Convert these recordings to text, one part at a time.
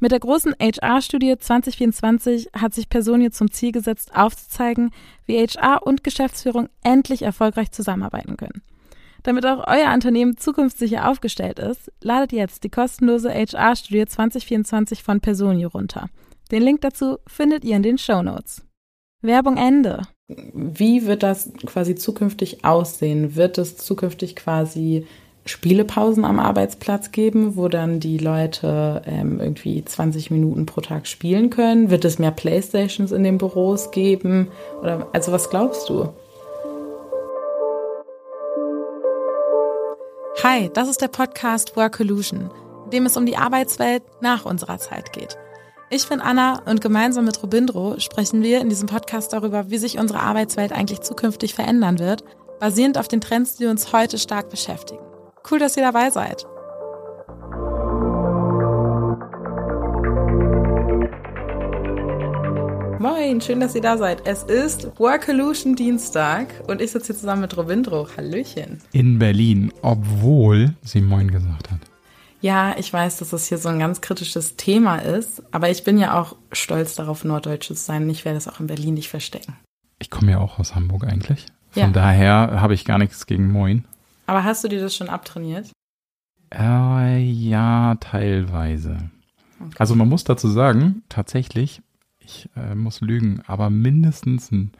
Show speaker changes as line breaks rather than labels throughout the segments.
Mit der großen HR-Studie 2024 hat sich Personio zum Ziel gesetzt, aufzuzeigen, wie HR und Geschäftsführung endlich erfolgreich zusammenarbeiten können. Damit auch euer Unternehmen zukunftssicher aufgestellt ist, ladet jetzt die kostenlose HR-Studie 2024 von Personio runter. Den Link dazu findet ihr in den Show Notes. Werbung Ende.
Wie wird das quasi zukünftig aussehen? Wird es zukünftig quasi Spielepausen am Arbeitsplatz geben, wo dann die Leute ähm, irgendwie 20 Minuten pro Tag spielen können? Wird es mehr Playstations in den Büros geben? Oder also was glaubst du?
Hi, das ist der Podcast Workolution, in dem es um die Arbeitswelt nach unserer Zeit geht. Ich bin Anna und gemeinsam mit Robindro sprechen wir in diesem Podcast darüber, wie sich unsere Arbeitswelt eigentlich zukünftig verändern wird, basierend auf den Trends, die uns heute stark beschäftigen. Cool, dass ihr dabei seid.
Moin, schön, dass ihr da seid. Es ist Workolution Dienstag und ich sitze hier zusammen mit Robindro. Hallöchen.
In Berlin, obwohl sie Moin gesagt hat.
Ja, ich weiß, dass das hier so ein ganz kritisches Thema ist, aber ich bin ja auch stolz darauf, Norddeutsche zu sein. Ich werde es auch in Berlin nicht verstecken.
Ich komme ja auch aus Hamburg eigentlich. Von
Ja.
daher habe ich gar nichts gegen Moin.
Aber hast du dir das schon abtrainiert?
Äh, ja, teilweise. Also man muss dazu sagen, tatsächlich, ich äh, muss lügen, aber mindestens ein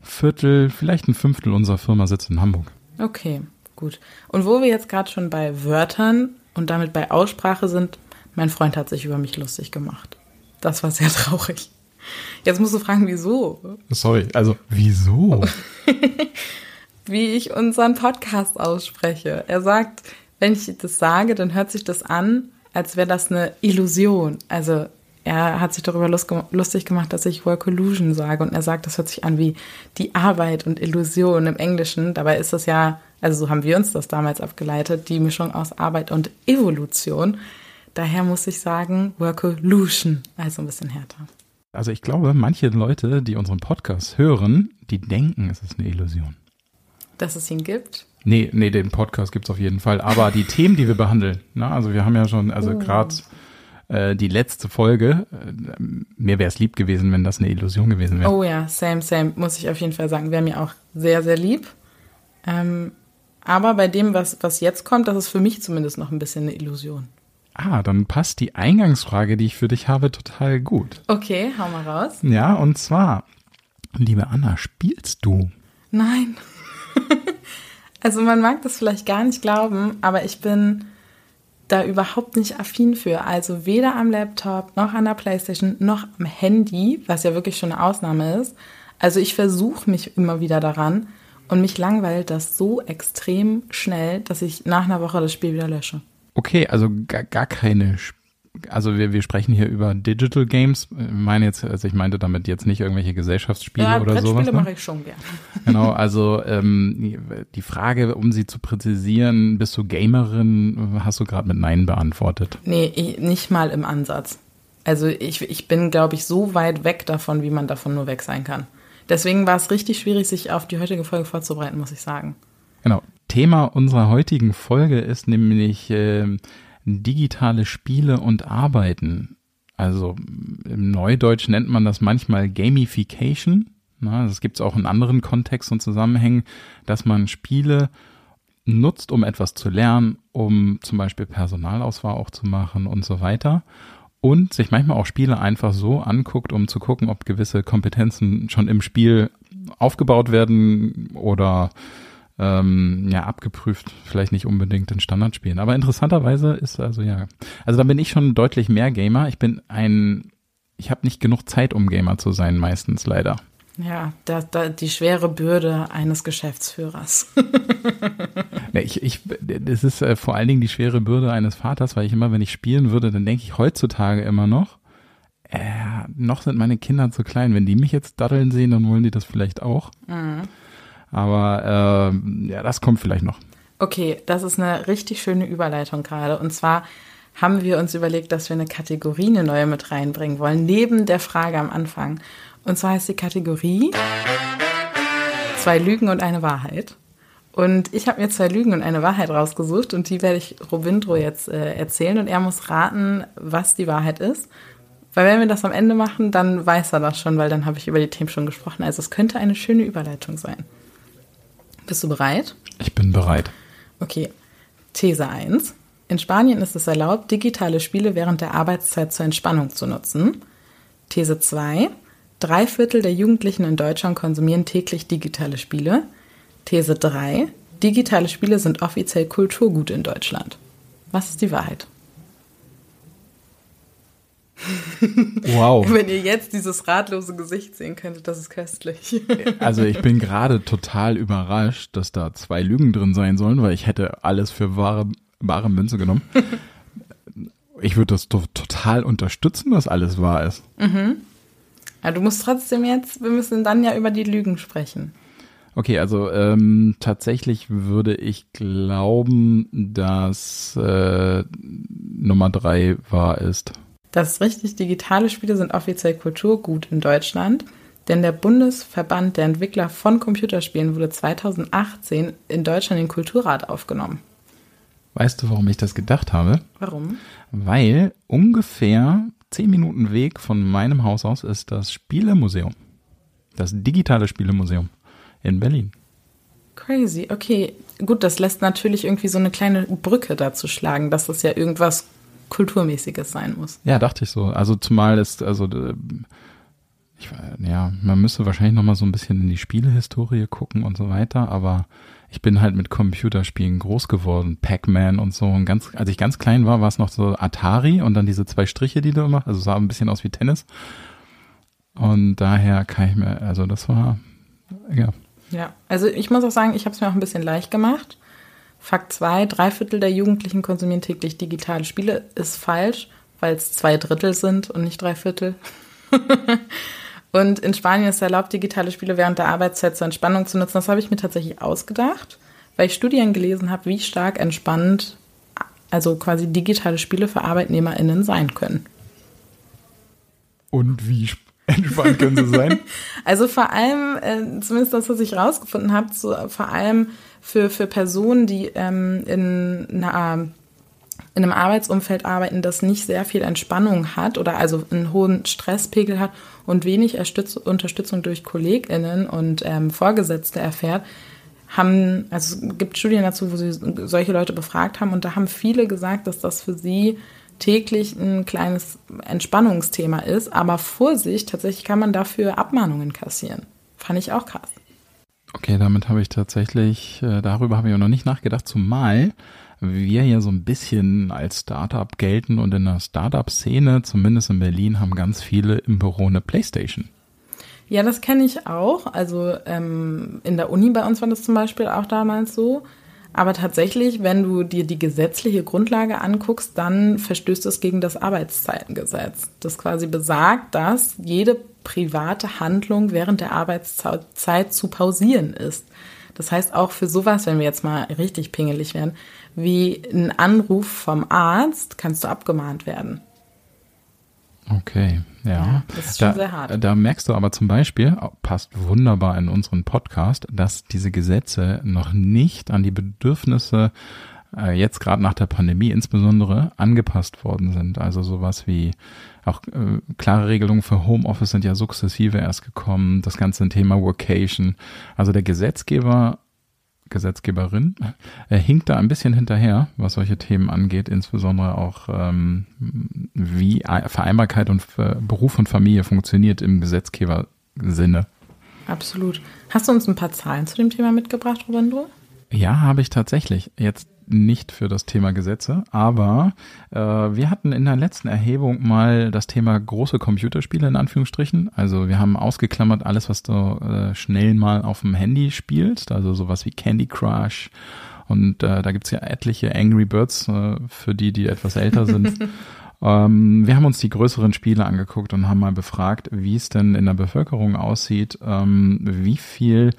Viertel, vielleicht ein Fünftel unserer Firma sitzt in Hamburg.
Okay, gut. Und wo wir jetzt gerade schon bei Wörtern und damit bei Aussprache sind, mein Freund hat sich über mich lustig gemacht. Das war sehr traurig. Jetzt musst du fragen, wieso?
Sorry, also wieso?
Wie ich unseren Podcast ausspreche. Er sagt, wenn ich das sage, dann hört sich das an, als wäre das eine Illusion. Also er hat sich darüber lust- lustig gemacht, dass ich Workolution sage und er sagt, das hört sich an wie die Arbeit und Illusion im Englischen. Dabei ist das ja, also so haben wir uns das damals abgeleitet, die Mischung aus Arbeit und Evolution. Daher muss ich sagen, Workolution, also ein bisschen härter.
Also ich glaube, manche Leute, die unseren Podcast hören, die denken, es ist eine Illusion.
Dass es ihn gibt.
Nee, nee, den Podcast gibt's auf jeden Fall. Aber die Themen, die wir behandeln, na, also wir haben ja schon, also
Oh.
gerade äh, die letzte Folge, äh, mir wäre es lieb gewesen, wenn das eine Illusion gewesen wäre.
Oh ja, same, same, muss ich auf jeden Fall sagen. Wäre mir auch sehr, sehr lieb. Ähm, aber bei dem, was, was jetzt kommt, das ist für mich zumindest noch ein bisschen eine Illusion.
Ah, dann passt die Eingangsfrage, die ich für dich habe, total gut.
Okay, hau mal raus.
Ja, und zwar, liebe Anna, spielst du?
Nein. also man mag das vielleicht gar nicht glauben, aber ich bin da überhaupt nicht affin für. Also weder am Laptop, noch an der Playstation, noch am Handy, was ja wirklich schon eine Ausnahme ist. Also ich versuche mich immer wieder daran und mich langweilt das so extrem schnell, dass ich nach einer Woche das Spiel wieder lösche.
Okay, also gar, gar keine, Sp- also wir, wir sprechen hier über Digital Games. Ich meine jetzt, also ich meinte damit jetzt nicht irgendwelche Gesellschaftsspiele
ja,
oder sowas.
Brettspiele
Ne?
mache ich schon gern.
Genau, also ähm, die Frage, um sie zu präzisieren, bist du Gamerin, hast du gerade mit Nein beantwortet.
Nee, ich, nicht mal im Ansatz. Also ich, ich bin, glaube ich, so weit weg davon, wie man davon nur weg sein kann. Deswegen war es richtig schwierig, sich auf die heutige Folge vorzubereiten, muss ich sagen.
Genau. Thema unserer heutigen Folge ist nämlich ähm, digitale Spiele und Arbeiten. Also im Neudeutsch nennt man das manchmal Gamification. Na, das gibt es auch in anderen Kontexten und Zusammenhängen, dass man Spiele nutzt, um etwas zu lernen, um zum Beispiel Personalauswahl auch zu machen und so weiter. Und sich manchmal auch Spiele einfach so anguckt, um zu gucken, ob gewisse Kompetenzen schon im Spiel aufgebaut werden oder ähm, ja, abgeprüft, vielleicht nicht unbedingt in Standardspielen. Aber interessanterweise ist also ja, also da bin ich schon deutlich mehr Gamer. Ich bin ein, ich habe nicht genug Zeit, um Gamer zu sein, meistens leider.
Ja, da, da, die schwere Bürde eines Geschäftsführers.
Ja, ich, ich, das ist äh, vor allen Dingen die schwere Bürde eines Vaters, weil ich immer, wenn ich spielen würde, dann denke ich heutzutage immer noch, äh, noch sind meine Kinder zu klein. Wenn die mich jetzt daddeln sehen, dann wollen die das vielleicht auch. Aber äh, ja, das kommt vielleicht noch.
Okay, das ist eine richtig schöne Überleitung gerade. Und zwar haben wir uns überlegt, dass wir eine Kategorie, eine neue mit reinbringen wollen, neben der Frage am Anfang. Und zwar heißt die Kategorie Zwei Lügen und eine Wahrheit. Und ich habe mir zwei Lügen und eine Wahrheit rausgesucht und die werde ich Robindro jetzt äh, erzählen und er muss raten, was die Wahrheit ist. Weil wenn wir das am Ende machen, dann weiß er das schon, weil dann habe ich über die Themen schon gesprochen. Also es könnte eine schöne Überleitung sein. Bist du bereit?
Ich bin bereit.
Okay. These 1. In Spanien ist es erlaubt, digitale Spiele während der Arbeitszeit zur Entspannung zu nutzen. These 2. Drei Viertel der Jugendlichen in Deutschland konsumieren täglich digitale Spiele. These 3. Digitale Spiele sind offiziell Kulturgut in Deutschland. Was ist die Wahrheit?
Wow.
Wenn ihr jetzt dieses ratlose Gesicht sehen könntet, das ist köstlich.
Also ich bin gerade total überrascht, dass da zwei Lügen drin sein sollen, weil ich hätte alles für wahre, wahre Münze genommen. Ich würde das to total unterstützen, dass alles wahr ist.
Mhm. Aber du musst trotzdem jetzt, wir müssen dann ja über die Lügen sprechen.
Okay, also ähm, tatsächlich würde ich glauben, dass äh, Nummer drei wahr ist.
Das ist richtig, digitale Spiele sind offiziell Kulturgut in Deutschland, denn der Bundesverband der Entwickler von Computerspielen wurde 2018 in Deutschland in den Kulturrat aufgenommen.
Weißt du, warum ich das gedacht habe?
Warum?
Weil ungefähr zehn Minuten Weg von meinem Haus aus ist das Spielemuseum. Das digitale Spielemuseum in Berlin.
Crazy, okay. Gut, das lässt natürlich irgendwie so eine kleine Brücke dazu schlagen, dass das ja irgendwas Kulturmäßiges sein muss.
Ja, dachte ich so. Also zumal ist, also äh, ich, ja, man müsste wahrscheinlich noch mal so ein bisschen in die Spielehistorie gucken und so weiter, aber ich bin halt mit Computerspielen groß geworden, Pac-Man und so. Und ganz, als ich ganz klein war, war es noch so Atari und dann diese zwei Striche, die du immer, also sah ein bisschen aus wie Tennis. Und daher kann ich mir, also das war, ja.
Ja, also ich muss auch sagen, ich habe es mir auch ein bisschen leicht gemacht. Fakt 2, drei Viertel der Jugendlichen konsumieren täglich digitale Spiele, ist falsch, weil es zwei Drittel sind und nicht drei Viertel. und in Spanien ist erlaubt, digitale Spiele während der Arbeitszeit zur Entspannung zu nutzen. Das habe ich mir tatsächlich ausgedacht, weil ich Studien gelesen habe, wie stark entspannt also quasi digitale Spiele für ArbeitnehmerInnen sein können.
Und wie entspannt können sie sein?
also vor allem, äh, zumindest das, was ich rausgefunden habe, so, vor allem für, für Personen, die ähm, in, einer, in einem Arbeitsumfeld arbeiten, das nicht sehr viel Entspannung hat oder also einen hohen Stresspegel hat und wenig Unterstützung durch KollegInnen und ähm, Vorgesetzte erfährt, haben, also es gibt Studien dazu, wo sie solche Leute befragt haben und da haben viele gesagt, dass das für sie täglich ein kleines Entspannungsthema ist. Aber Vorsicht, tatsächlich kann man dafür Abmahnungen kassieren. Fand ich auch krass.
Okay, damit habe ich tatsächlich, äh, darüber habe ich noch nicht nachgedacht, zumal wir ja so ein bisschen als Startup gelten und in der Startup-Szene, zumindest in Berlin, haben ganz viele im Büro eine Playstation.
Ja, das kenne ich auch. Also ähm, in der Uni bei uns war das zum Beispiel auch damals so. Aber tatsächlich, wenn du dir die gesetzliche Grundlage anguckst, dann verstößt es gegen das Arbeitszeitengesetz. Das quasi besagt, dass jede private Handlung während der Arbeitszeit zu pausieren ist. Das heißt auch für sowas, wenn wir jetzt mal richtig pingelig werden, wie ein Anruf vom Arzt, kannst du abgemahnt werden.
Okay, ja. ja
das ist schon da, sehr hart.
Da merkst du aber zum Beispiel, passt wunderbar in unseren Podcast, dass diese Gesetze noch nicht an die Bedürfnisse äh, jetzt gerade nach der Pandemie insbesondere angepasst worden sind. Also sowas wie auch äh, klare Regelungen für Homeoffice sind ja sukzessive erst gekommen. Das ganze Thema Workation. Also der Gesetzgeber Gesetzgeberin äh, hinkt da ein bisschen hinterher, was solche Themen angeht, insbesondere auch ähm, wie Vereinbarkeit und äh, Beruf und Familie funktioniert im Gesetzgebersinne.
Absolut. Hast du uns ein paar Zahlen zu dem Thema mitgebracht, Robando?
Ja, habe ich tatsächlich. Jetzt nicht für das Thema Gesetze, aber äh, wir hatten in der letzten Erhebung mal das Thema große Computerspiele in Anführungsstrichen. Also wir haben ausgeklammert alles, was du äh, schnell mal auf dem Handy spielst, also sowas wie Candy Crush. Und äh, da gibt's ja etliche Angry Birds äh, für die, die etwas älter sind. ähm, wir haben uns die größeren Spiele angeguckt und haben mal befragt, wie es denn in der Bevölkerung aussieht, ähm, wie viel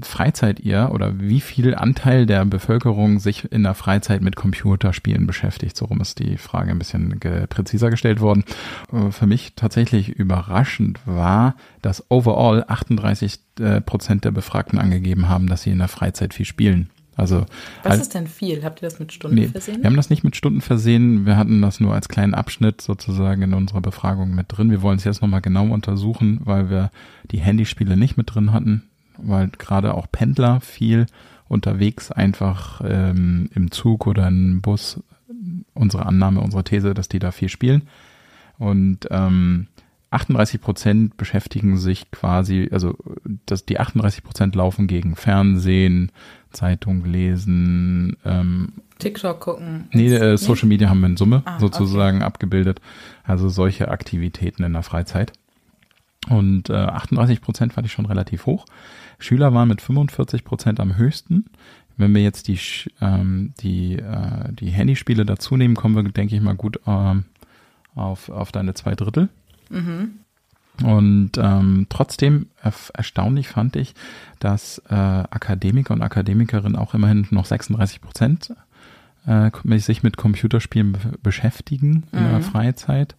Freizeit ihr oder wie viel Anteil der Bevölkerung sich in der Freizeit mit Computerspielen beschäftigt. So rum ist die Frage ein bisschen ge präziser gestellt worden. Äh, für mich tatsächlich überraschend war, dass overall 38 äh, Prozent der Befragten angegeben haben, dass sie in der Freizeit viel spielen. Also
was halt, ist denn viel? Habt ihr das mit Stunden nee, versehen?
Wir haben das nicht mit Stunden versehen. Wir hatten das nur als kleinen Abschnitt sozusagen in unserer Befragung mit drin. Wir wollen es jetzt nochmal genau untersuchen, weil wir die Handyspiele nicht mit drin hatten weil gerade auch Pendler viel unterwegs einfach ähm, im Zug oder im Bus, unsere Annahme, unsere These, dass die da viel spielen. Und ähm, 38 Prozent beschäftigen sich quasi, also dass die 38 Prozent laufen gegen Fernsehen, Zeitung lesen, ähm,
TikTok gucken.
Nee, äh, Social Media haben wir in Summe ah, sozusagen okay. abgebildet. Also solche Aktivitäten in der Freizeit. Und äh, 38 Prozent fand ich schon relativ hoch. Schüler waren mit 45 Prozent am höchsten. Wenn wir jetzt die, ähm, die, äh, die Handyspiele dazu nehmen, kommen wir, denke ich mal, gut ähm, auf, auf deine zwei Drittel. Mhm. Und ähm, trotzdem erstaunlich fand ich, dass äh, Akademiker und Akademikerinnen auch immerhin noch 36 Prozent äh, sich mit Computerspielen beschäftigen in mhm. der Freizeit.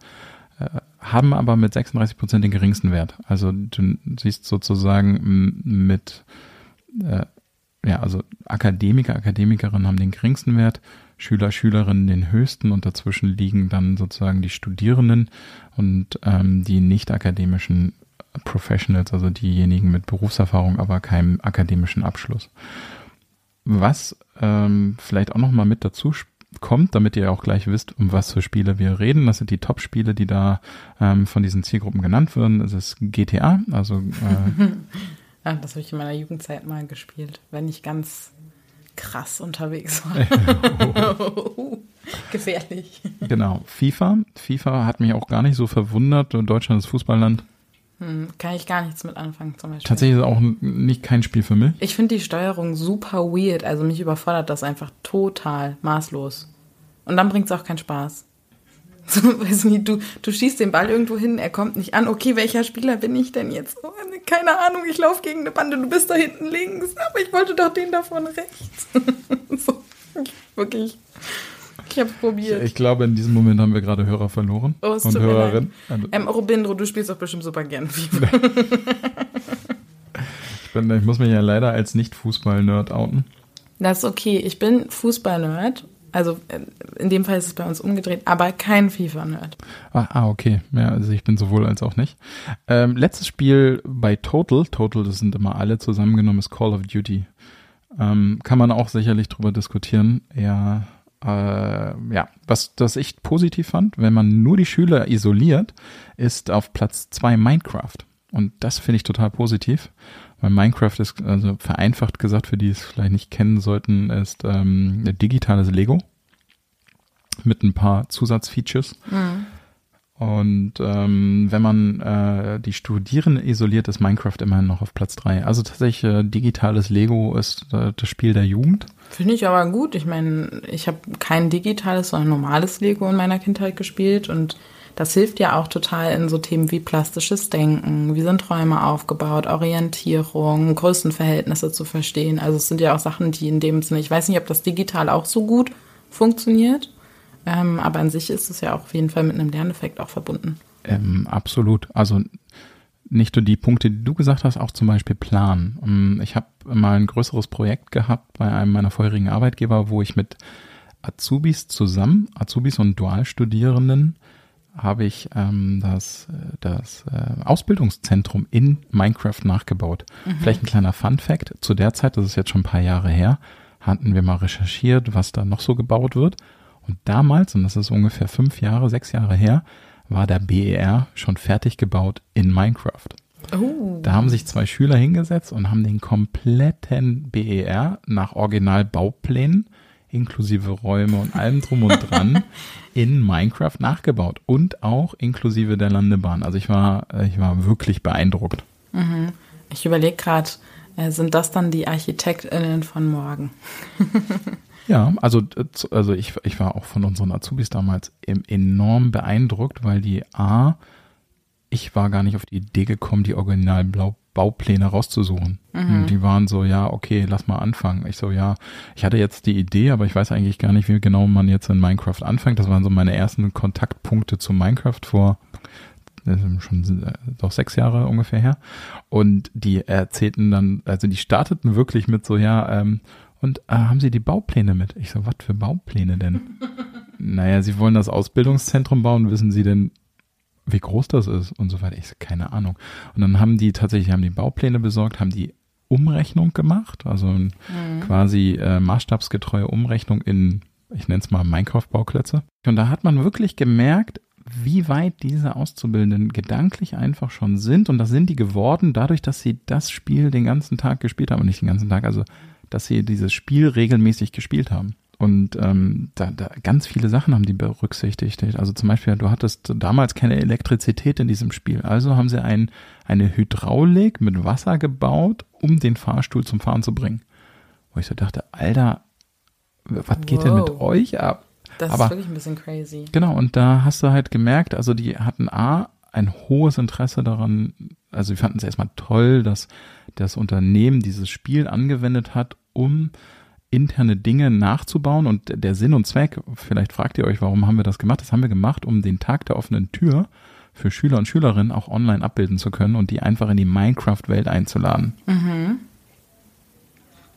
Äh, haben aber mit 36 Prozent den geringsten Wert. Also du siehst sozusagen mit, äh, ja, also Akademiker, Akademikerinnen haben den geringsten Wert, Schüler, Schülerinnen den höchsten und dazwischen liegen dann sozusagen die Studierenden und ähm, die nicht akademischen Professionals, also diejenigen mit Berufserfahrung, aber keinem akademischen Abschluss. Was ähm, vielleicht auch nochmal mit dazu kommt, damit ihr auch gleich wisst, um was für Spiele wir reden. Das sind die Top-Spiele, die da ähm, von diesen Zielgruppen genannt werden. Das ist GTA, also äh,
ja, das habe ich in meiner Jugendzeit mal gespielt, wenn ich ganz krass unterwegs war. Gefährlich.
Genau. FIFA. FIFA hat mich auch gar nicht so verwundert. Deutschland ist Fußballland.
Hm, kann ich gar nichts mit anfangen zum Beispiel.
Tatsächlich ist auch nicht kein Spiel für mich.
Ich finde die Steuerung super weird. Also mich überfordert das einfach total maßlos. Und dann bringt es auch keinen Spaß. So, weiß nicht, du, du schießt den Ball irgendwo hin, er kommt nicht an. Okay, welcher Spieler bin ich denn jetzt? Oh, keine Ahnung, ich laufe gegen eine Bande, du bist da hinten links, aber ich wollte doch den da vorne rechts. so, wirklich ich habe probiert.
Ich glaube, in diesem Moment haben wir gerade Hörer verloren.
Oh, und Hörerin. Ähm, Robindro, du spielst doch bestimmt super gern FIFA.
ich, bin, ich muss mich ja leider als Nicht-Fußball-Nerd outen.
Das ist okay. Ich bin Fußball-Nerd. Also äh, in dem Fall ist es bei uns umgedreht, aber kein FIFA-Nerd.
Ah, ah, okay. Ja, also ich bin sowohl als auch nicht. Ähm, letztes Spiel bei Total, Total, das sind immer alle zusammengenommen, ist Call of Duty. Ähm, kann man auch sicherlich drüber diskutieren. Ja, äh, ja, was das ich positiv fand, wenn man nur die Schüler isoliert, ist auf Platz zwei Minecraft. Und das finde ich total positiv, weil Minecraft ist, also vereinfacht gesagt, für die es vielleicht nicht kennen sollten, ist ähm, ein digitales Lego mit ein paar Zusatzfeatures. Mhm. Und ähm, wenn man äh, die Studierenden isoliert, ist Minecraft immerhin noch auf Platz drei. Also tatsächlich äh, digitales Lego ist äh, das Spiel der Jugend.
Finde ich aber gut. Ich meine, ich habe kein digitales, sondern normales Lego in meiner Kindheit gespielt und das hilft ja auch total in so Themen wie plastisches Denken, wie sind Träume aufgebaut, Orientierung, Größenverhältnisse zu verstehen. Also es sind ja auch Sachen, die in dem Sinne, ich weiß nicht, ob das digital auch so gut funktioniert, ähm, aber an sich ist es ja auch auf jeden Fall mit einem Lerneffekt auch verbunden.
Ähm, absolut. Also nicht nur die Punkte, die du gesagt hast, auch zum Beispiel Plan. Ähm, ich habe mal ein größeres Projekt gehabt bei einem meiner vorherigen Arbeitgeber, wo ich mit Azubis zusammen, Azubis und Dualstudierenden, habe ich ähm, das, das äh, Ausbildungszentrum in Minecraft nachgebaut. Mhm. Vielleicht ein kleiner Fun Fact. Zu der Zeit, das ist jetzt schon ein paar Jahre her, hatten wir mal recherchiert, was da noch so gebaut wird. Und damals, und das ist ungefähr fünf Jahre, sechs Jahre her, war der BER schon fertig gebaut in Minecraft. Oh. Da haben sich zwei Schüler hingesetzt und haben den kompletten BER nach Originalbauplänen inklusive Räume und allem drum und dran in Minecraft nachgebaut und auch inklusive der Landebahn. Also ich war, ich war wirklich beeindruckt.
Mhm. Ich überlege gerade, äh, sind das dann die ArchitektInnen von morgen?
Ja, also, also ich, ich war auch von unseren Azubis damals enorm beeindruckt, weil die A, ich war gar nicht auf die Idee gekommen, die originalen Baupläne rauszusuchen. Mhm. Die waren so, ja, okay, lass mal anfangen. Ich so, ja, ich hatte jetzt die Idee, aber ich weiß eigentlich gar nicht, wie genau man jetzt in Minecraft anfängt. Das waren so meine ersten Kontaktpunkte zu Minecraft vor schon äh, doch sechs Jahre ungefähr her. Und die erzählten dann, also die starteten wirklich mit so, ja, ähm, und äh, haben Sie die Baupläne mit? Ich so, was für Baupläne denn? naja, Sie wollen das Ausbildungszentrum bauen, wissen Sie denn, wie groß das ist und so weiter. Ich so, keine Ahnung. Und dann haben die tatsächlich, haben die Baupläne besorgt, haben die Umrechnung gemacht, also mhm. quasi äh, maßstabsgetreue Umrechnung in, ich nenne es mal Minecraft-Bauklötze. Und da hat man wirklich gemerkt, wie weit diese Auszubildenden gedanklich einfach schon sind. Und das sind die geworden, dadurch, dass sie das Spiel den ganzen Tag gespielt haben. Und nicht den ganzen Tag, also dass sie dieses Spiel regelmäßig gespielt haben. Und ähm, da, da ganz viele Sachen haben die berücksichtigt. Also zum Beispiel, du hattest damals keine Elektrizität in diesem Spiel. Also haben sie ein, eine Hydraulik mit Wasser gebaut, um den Fahrstuhl zum Fahren zu bringen. Wo ich so dachte, Alter, was geht wow. denn mit euch ab?
Das Aber, ist wirklich ein bisschen crazy.
Genau, und da hast du halt gemerkt, also die hatten A, ein hohes Interesse daran, also sie fanden es erstmal toll, dass das Unternehmen dieses Spiel angewendet hat, um interne Dinge nachzubauen und der Sinn und Zweck, vielleicht fragt ihr euch, warum haben wir das gemacht? Das haben wir gemacht, um den Tag der offenen Tür für Schüler und Schülerinnen auch online abbilden zu können und die einfach in die Minecraft-Welt einzuladen.
Mhm.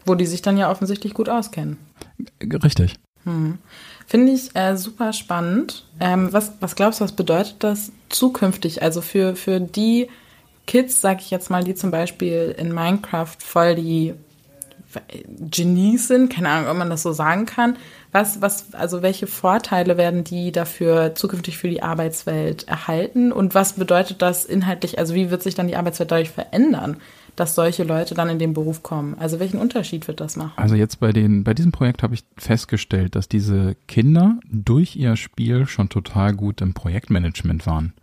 Wo die sich dann ja offensichtlich gut auskennen.
Richtig.
Hm. Finde ich äh, super spannend. Ähm, was, was glaubst du, was bedeutet das zukünftig? Also für, für die Kids, sag ich jetzt mal, die zum Beispiel in Minecraft voll die Genies sind, keine Ahnung, ob man das so sagen kann. Was, was, also welche Vorteile werden die dafür zukünftig für die Arbeitswelt erhalten und was bedeutet das inhaltlich, also wie wird sich dann die Arbeitswelt dadurch verändern, dass solche Leute dann in den Beruf kommen? Also welchen Unterschied wird das machen?
Also jetzt bei den, bei diesem Projekt habe ich festgestellt, dass diese Kinder durch ihr Spiel schon total gut im Projektmanagement waren.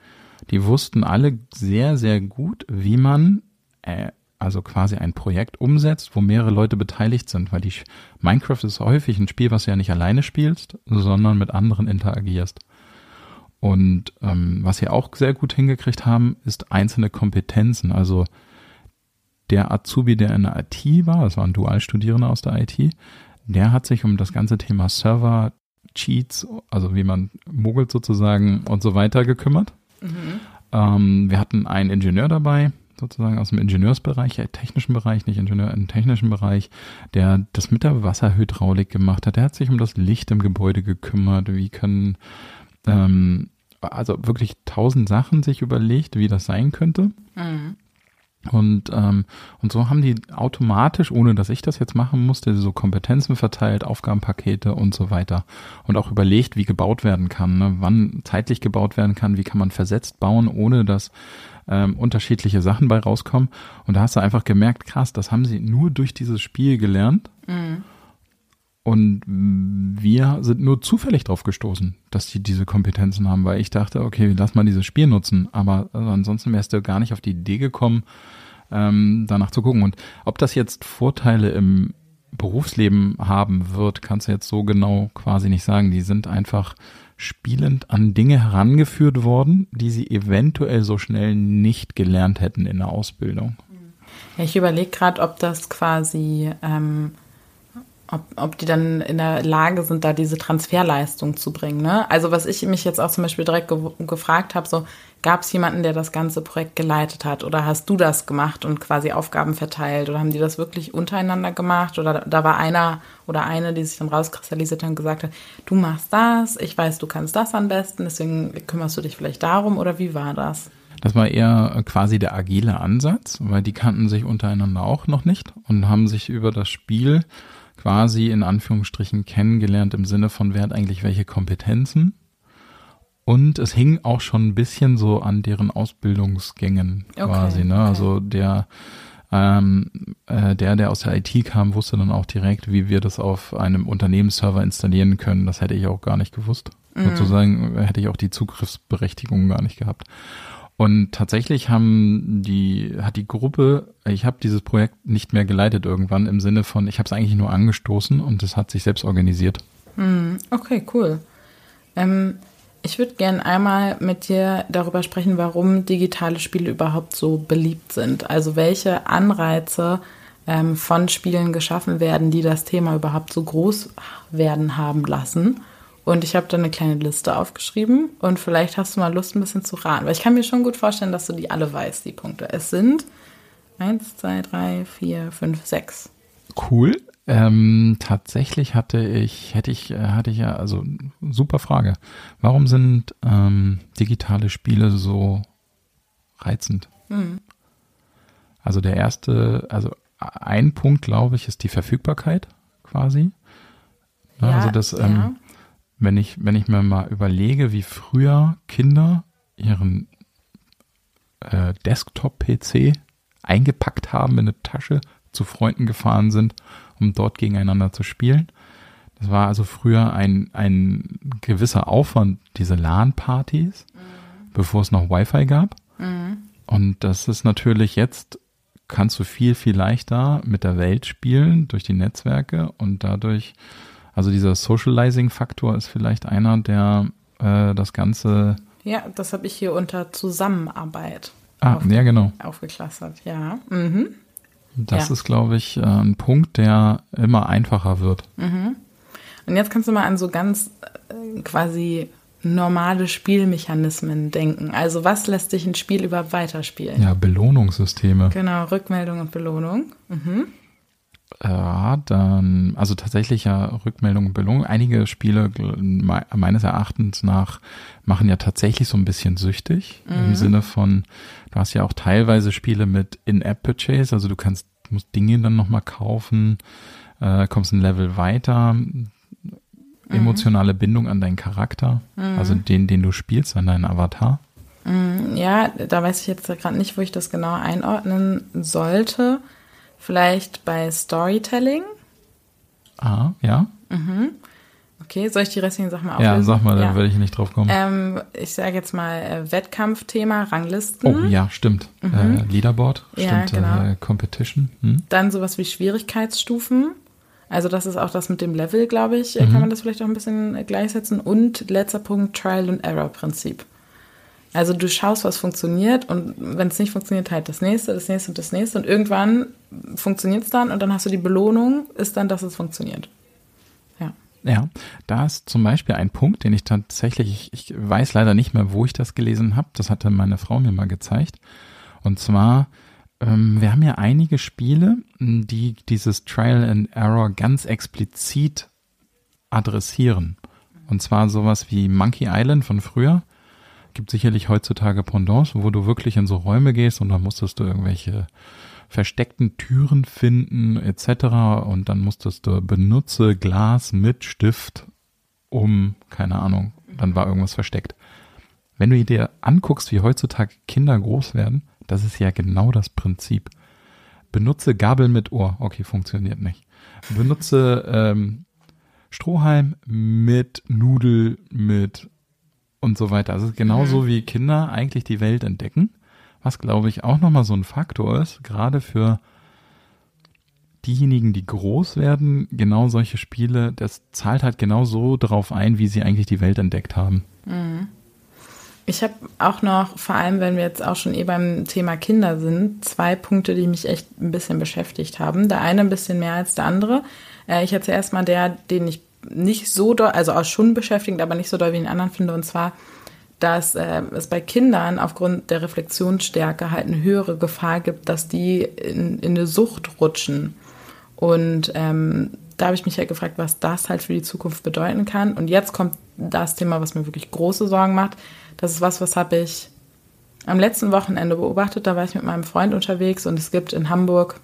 Die wussten alle sehr, sehr gut, wie man äh, also quasi ein Projekt umsetzt, wo mehrere Leute beteiligt sind, weil die Minecraft ist häufig ein Spiel, was du ja nicht alleine spielst, sondern mit anderen interagierst. Und ähm, was sie auch sehr gut hingekriegt haben, ist einzelne Kompetenzen. Also der Azubi, der in der IT war, das war ein Dualstudierender aus der IT, der hat sich um das ganze Thema Server, Cheats, also wie man mogelt sozusagen und so weiter gekümmert. Mhm. Ähm, wir hatten einen Ingenieur dabei, sozusagen aus dem Ingenieursbereich, äh, technischen Bereich, nicht Ingenieur, im technischen Bereich, der das mit der Wasserhydraulik gemacht hat. Der hat sich um das Licht im Gebäude gekümmert. Wie können, ähm, also wirklich tausend Sachen sich überlegt, wie das sein könnte. Mhm. Und, ähm, und so haben die automatisch, ohne dass ich das jetzt machen musste, so Kompetenzen verteilt, Aufgabenpakete und so weiter. Und auch überlegt, wie gebaut werden kann, ne? wann zeitlich gebaut werden kann, wie kann man versetzt bauen, ohne dass ähm, unterschiedliche Sachen bei rauskommen. Und da hast du einfach gemerkt, krass, das haben sie nur durch dieses Spiel gelernt. Mhm. Und wir sind nur zufällig drauf gestoßen, dass die diese Kompetenzen haben, weil ich dachte, okay, lass mal dieses Spiel nutzen. Aber also ansonsten wärst du gar nicht auf die Idee gekommen, ähm, danach zu gucken. Und ob das jetzt Vorteile im Berufsleben haben wird, kannst du jetzt so genau quasi nicht sagen. Die sind einfach spielend an Dinge herangeführt worden, die sie eventuell so schnell nicht gelernt hätten in der Ausbildung.
Ja, ich überlege gerade, ob das quasi, ähm, ob, ob die dann in der Lage sind, da diese Transferleistung zu bringen. Ne? Also was ich mich jetzt auch zum Beispiel direkt ge gefragt habe, so Gab es jemanden, der das ganze Projekt geleitet hat? Oder hast du das gemacht und quasi Aufgaben verteilt? Oder haben die das wirklich untereinander gemacht? Oder da war einer oder eine, die sich dann rauskristallisiert hat und gesagt hat, du machst das, ich weiß, du kannst das am besten, deswegen kümmerst du dich vielleicht darum? Oder wie war das?
Das war eher quasi der agile Ansatz, weil die kannten sich untereinander auch noch nicht und haben sich über das Spiel quasi in Anführungsstrichen kennengelernt im Sinne von, wer hat eigentlich welche Kompetenzen und es hing auch schon ein bisschen so an deren Ausbildungsgängen okay, quasi. Ne? Okay. Also der, ähm, äh, der, der aus der IT kam, wusste dann auch direkt, wie wir das auf einem Unternehmensserver installieren können. Das hätte ich auch gar nicht gewusst. Mhm. Sozusagen hätte ich auch die Zugriffsberechtigung gar nicht gehabt. Und tatsächlich haben die, hat die Gruppe, ich habe dieses Projekt nicht mehr geleitet irgendwann im Sinne von, ich habe es eigentlich nur angestoßen und es hat sich selbst organisiert.
Mhm. Okay, cool. Ähm, Ich würde gerne einmal mit dir darüber sprechen, warum digitale Spiele überhaupt so beliebt sind. Also welche Anreize ähm, von Spielen geschaffen werden, die das Thema überhaupt so groß werden haben lassen. Und ich habe da eine kleine Liste aufgeschrieben und vielleicht hast du mal Lust, ein bisschen zu raten. Weil ich kann mir schon gut vorstellen, dass du die alle weißt, die Punkte. Es sind eins, zwei, drei, vier, fünf, sechs.
Cool. Ähm, tatsächlich hatte ich, hätte ich, äh, hatte ich ja, also super Frage. Warum sind ähm, digitale Spiele so reizend? Mhm. Also der erste, also ein Punkt, glaube ich, ist die Verfügbarkeit quasi. Ja, also das, ja. ähm, wenn ich, wenn ich mir mal überlege, wie früher Kinder ihren äh, Desktop-PC eingepackt haben in eine Tasche, zu Freunden gefahren sind um dort gegeneinander zu spielen. Das war also früher ein, ein gewisser Aufwand, diese LAN-Partys, mhm. bevor es noch Wi-Fi gab. Mhm. Und das ist natürlich jetzt, kannst du viel, viel leichter mit der Welt spielen durch die Netzwerke und dadurch, also dieser Socializing-Faktor ist vielleicht einer, der äh, das Ganze.
Ja, das habe ich hier unter Zusammenarbeit.
Ah, ja, genau.
Aufgeklustert, ja. Mhm.
Das ja. ist, glaube ich, äh, ein Punkt, der immer einfacher wird.
Mhm. Und jetzt kannst du mal an so ganz äh, quasi normale Spielmechanismen denken. Also was lässt sich ein Spiel überhaupt weiterspielen?
Ja, Belohnungssysteme.
Genau, Rückmeldung und Belohnung. Mhm.
Ja, dann, also tatsächlich ja Rückmeldung und Belohnung. Einige Spiele meines Erachtens nach machen ja tatsächlich so ein bisschen süchtig mhm. im Sinne von, du hast ja auch teilweise Spiele mit In-App-Purchase, also du kannst, musst Dinge dann nochmal kaufen, äh, kommst ein Level weiter, mhm. emotionale Bindung an deinen Charakter, mhm. also den, den du spielst, an deinen Avatar.
Mhm. Ja, da weiß ich jetzt gerade nicht, wo ich das genau einordnen sollte. Vielleicht bei Storytelling.
Ah, ja.
Mhm. Okay, soll ich die restlichen Sachen mal auflösen?
Ja, sag mal, ja. dann werde ich nicht drauf kommen.
Ähm, ich sage jetzt mal äh, Wettkampfthema, Ranglisten.
Oh ja, stimmt. Mhm. Äh, Leaderboard,
ja,
stimmt. Genau. Äh, Competition. Hm.
Dann sowas wie Schwierigkeitsstufen. Also das ist auch das mit dem Level, glaube ich, äh, mhm. kann man das vielleicht auch ein bisschen äh, gleichsetzen. Und letzter Punkt, Trial and Error Prinzip. Also du schaust, was funktioniert und wenn es nicht funktioniert, halt das nächste, das nächste und das nächste und irgendwann funktioniert es dann und dann hast du die Belohnung, ist dann, dass es funktioniert. Ja.
Ja, da ist zum Beispiel ein Punkt, den ich tatsächlich, ich, ich weiß leider nicht mehr, wo ich das gelesen habe, das hatte meine Frau mir mal gezeigt. Und zwar, ähm, wir haben ja einige Spiele, die dieses Trial and Error ganz explizit adressieren. Und zwar sowas wie Monkey Island von früher gibt sicherlich heutzutage Pendants, wo du wirklich in so Räume gehst und dann musstest du irgendwelche versteckten Türen finden etc. Und dann musstest du benutze Glas mit Stift um, keine Ahnung, dann war irgendwas versteckt. Wenn du dir anguckst, wie heutzutage Kinder groß werden, das ist ja genau das Prinzip. Benutze Gabel mit Ohr. Okay, funktioniert nicht. Benutze ähm, Strohhalm mit Nudel mit und so weiter. Also genauso mhm. wie Kinder eigentlich die Welt entdecken, was glaube ich auch nochmal so ein Faktor ist, gerade für diejenigen, die groß werden, genau solche Spiele, das zahlt halt genau so darauf ein, wie sie eigentlich die Welt entdeckt haben.
Mhm. Ich habe auch noch, vor allem wenn wir jetzt auch schon eh beim Thema Kinder sind, zwei Punkte, die mich echt ein bisschen beschäftigt haben. Der eine ein bisschen mehr als der andere. Äh, ich erzähle erstmal der, den ich nicht so doll, also auch schon beschäftigend, aber nicht so doll wie den anderen finde. Und zwar, dass äh, es bei Kindern aufgrund der Reflexionsstärke halt eine höhere Gefahr gibt, dass die in, in eine Sucht rutschen. Und ähm, da habe ich mich halt gefragt, was das halt für die Zukunft bedeuten kann. Und jetzt kommt das Thema, was mir wirklich große Sorgen macht. Das ist was, was habe ich am letzten Wochenende beobachtet. Da war ich mit meinem Freund unterwegs und es gibt in Hamburg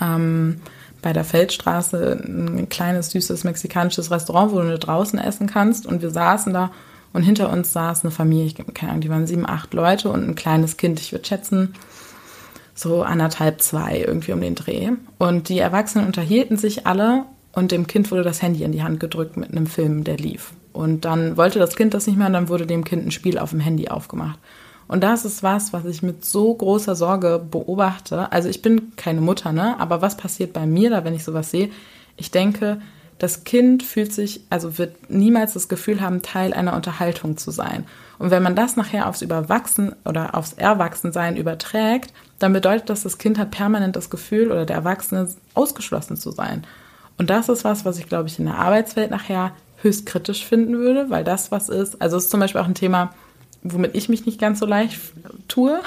ähm, bei der Feldstraße ein kleines, süßes mexikanisches Restaurant, wo du draußen essen kannst. Und wir saßen da und hinter uns saß eine Familie, ich keine Ahnung, die waren sieben, acht Leute und ein kleines Kind, ich würde schätzen, so anderthalb, zwei, irgendwie um den Dreh. Und die Erwachsenen unterhielten sich alle und dem Kind wurde das Handy in die Hand gedrückt mit einem Film, der lief. Und dann wollte das Kind das nicht mehr und dann wurde dem Kind ein Spiel auf dem Handy aufgemacht. Und das ist was, was ich mit so großer Sorge beobachte. Also ich bin keine Mutter, ne? Aber was passiert bei mir da, wenn ich sowas sehe? Ich denke, das Kind fühlt sich, also wird niemals das Gefühl haben, Teil einer Unterhaltung zu sein. Und wenn man das nachher aufs Überwachsen oder aufs Erwachsensein überträgt, dann bedeutet das, das Kind hat permanent das Gefühl oder der Erwachsene ausgeschlossen zu sein. Und das ist was, was ich, glaube ich, in der Arbeitswelt nachher höchst kritisch finden würde, weil das was ist, also ist zum Beispiel auch ein Thema, womit ich mich nicht ganz so leicht tue.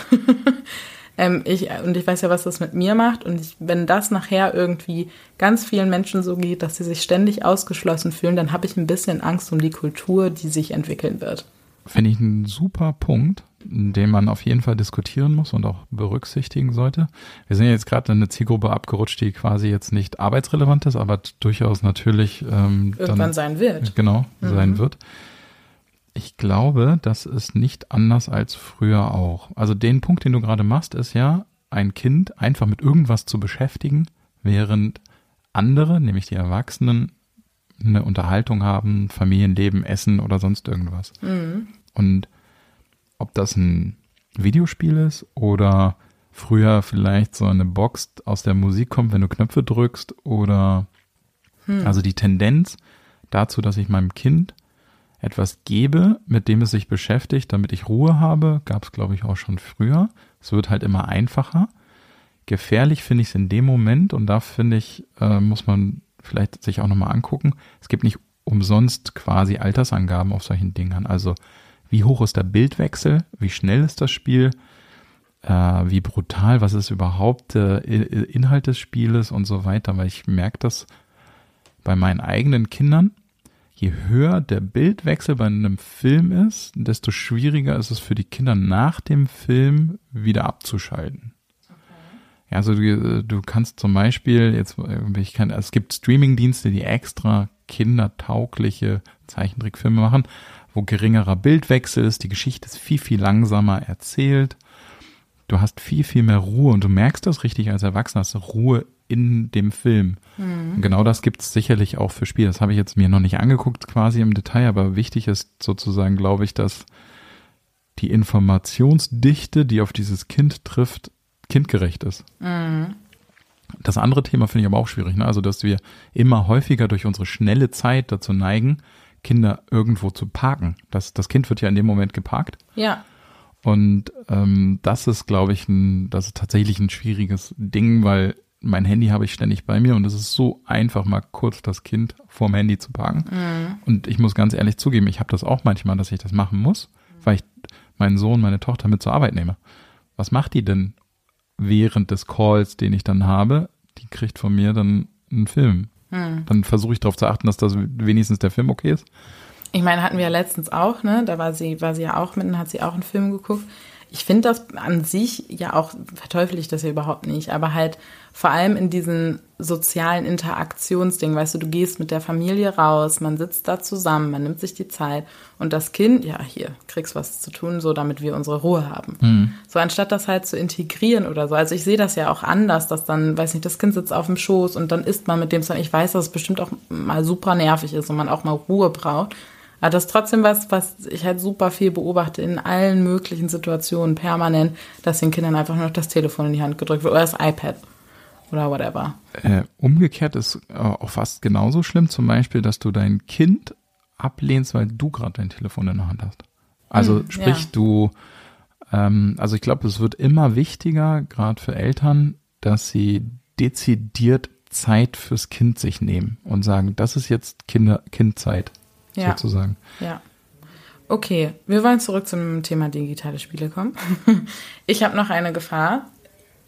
ähm, ich, und ich weiß ja, was das mit mir macht. Und ich, wenn das nachher irgendwie ganz vielen Menschen so geht, dass sie sich ständig ausgeschlossen fühlen, dann habe ich ein bisschen Angst um die Kultur, die sich entwickeln wird.
Finde ich einen super Punkt, den man auf jeden Fall diskutieren muss und auch berücksichtigen sollte. Wir sind ja jetzt gerade in eine Zielgruppe abgerutscht, die quasi jetzt nicht arbeitsrelevant ist, aber durchaus natürlich
ähm, irgendwann dann, sein wird.
Genau, mhm. sein wird. Ich glaube, das ist nicht anders als früher auch. Also den Punkt, den du gerade machst, ist ja, ein Kind einfach mit irgendwas zu beschäftigen, während andere, nämlich die Erwachsenen, eine Unterhaltung haben, Familienleben, Essen oder sonst irgendwas. Mhm. Und ob das ein Videospiel ist oder früher vielleicht so eine Box aus der Musik kommt, wenn du Knöpfe drückst oder hm. also die Tendenz dazu, dass ich meinem Kind etwas gebe, mit dem es sich beschäftigt, damit ich Ruhe habe, gab es glaube ich auch schon früher. Es wird halt immer einfacher. Gefährlich finde ich es in dem Moment und da finde ich, äh, muss man vielleicht sich auch nochmal angucken. Es gibt nicht umsonst quasi Altersangaben auf solchen Dingern. Also wie hoch ist der Bildwechsel, wie schnell ist das Spiel, äh, wie brutal, was ist überhaupt der äh, Inhalt des Spieles und so weiter, weil ich merke das bei meinen eigenen Kindern. Je höher der Bildwechsel bei einem Film ist, desto schwieriger ist es für die Kinder nach dem Film wieder abzuschalten. Ja, also du, du kannst zum Beispiel jetzt, ich kann, es gibt Streamingdienste, die extra kindertaugliche Zeichentrickfilme machen wo geringerer Bildwechsel ist, die Geschichte ist viel, viel langsamer erzählt. Du hast viel, viel mehr Ruhe und du merkst das richtig als Erwachsener, du Ruhe in dem Film. Mhm. Und genau das gibt es sicherlich auch für Spiele. Das habe ich jetzt mir noch nicht angeguckt quasi im Detail, aber wichtig ist sozusagen, glaube ich, dass die Informationsdichte, die auf dieses Kind trifft, kindgerecht ist. Mhm. Das andere Thema finde ich aber auch schwierig, ne? also dass wir immer häufiger durch unsere schnelle Zeit dazu neigen, Kinder irgendwo zu parken. Das, das Kind wird ja in dem Moment geparkt.
Ja.
Und ähm, das ist, glaube ich, ein, das ist tatsächlich ein schwieriges Ding, weil mein Handy habe ich ständig bei mir und es ist so einfach, mal kurz das Kind vorm Handy zu parken. Mhm. Und ich muss ganz ehrlich zugeben, ich habe das auch manchmal, dass ich das machen muss, weil ich meinen Sohn, meine Tochter mit zur Arbeit nehme. Was macht die denn während des Calls, den ich dann habe? Die kriegt von mir dann einen Film. Hm. Dann versuche ich darauf zu achten, dass das wenigstens der Film okay ist.
Ich meine, hatten wir ja letztens auch, ne? Da war sie, war sie ja auch mitten, hat sie auch einen Film geguckt. Ich finde das an sich ja auch, verteufel ich das ja überhaupt nicht, aber halt vor allem in diesen sozialen Interaktionsdingen, weißt du, du gehst mit der Familie raus, man sitzt da zusammen, man nimmt sich die Zeit und das Kind, ja, hier, kriegst was zu tun, so damit wir unsere Ruhe haben. Mhm. So anstatt das halt zu integrieren oder so. Also ich sehe das ja auch anders, dass dann, weiß nicht, das Kind sitzt auf dem Schoß und dann isst man mit dem zusammen. Ich weiß, dass es bestimmt auch mal super nervig ist und man auch mal Ruhe braucht. Aber das ist trotzdem was, was ich halt super viel beobachte in allen möglichen Situationen permanent, dass den Kindern einfach nur noch das Telefon in die Hand gedrückt wird oder das iPad oder whatever.
Äh, umgekehrt ist äh, auch fast genauso schlimm, zum Beispiel, dass du dein Kind ablehnst, weil du gerade dein Telefon in der Hand hast. Also hm, sprich, ja. du, ähm, also ich glaube, es wird immer wichtiger, gerade für Eltern, dass sie dezidiert Zeit fürs Kind sich nehmen und sagen, das ist jetzt Kinder, Kindzeit ja. sozusagen.
Ja. Okay, wir wollen zurück zum Thema digitale Spiele kommen. ich habe noch eine Gefahr,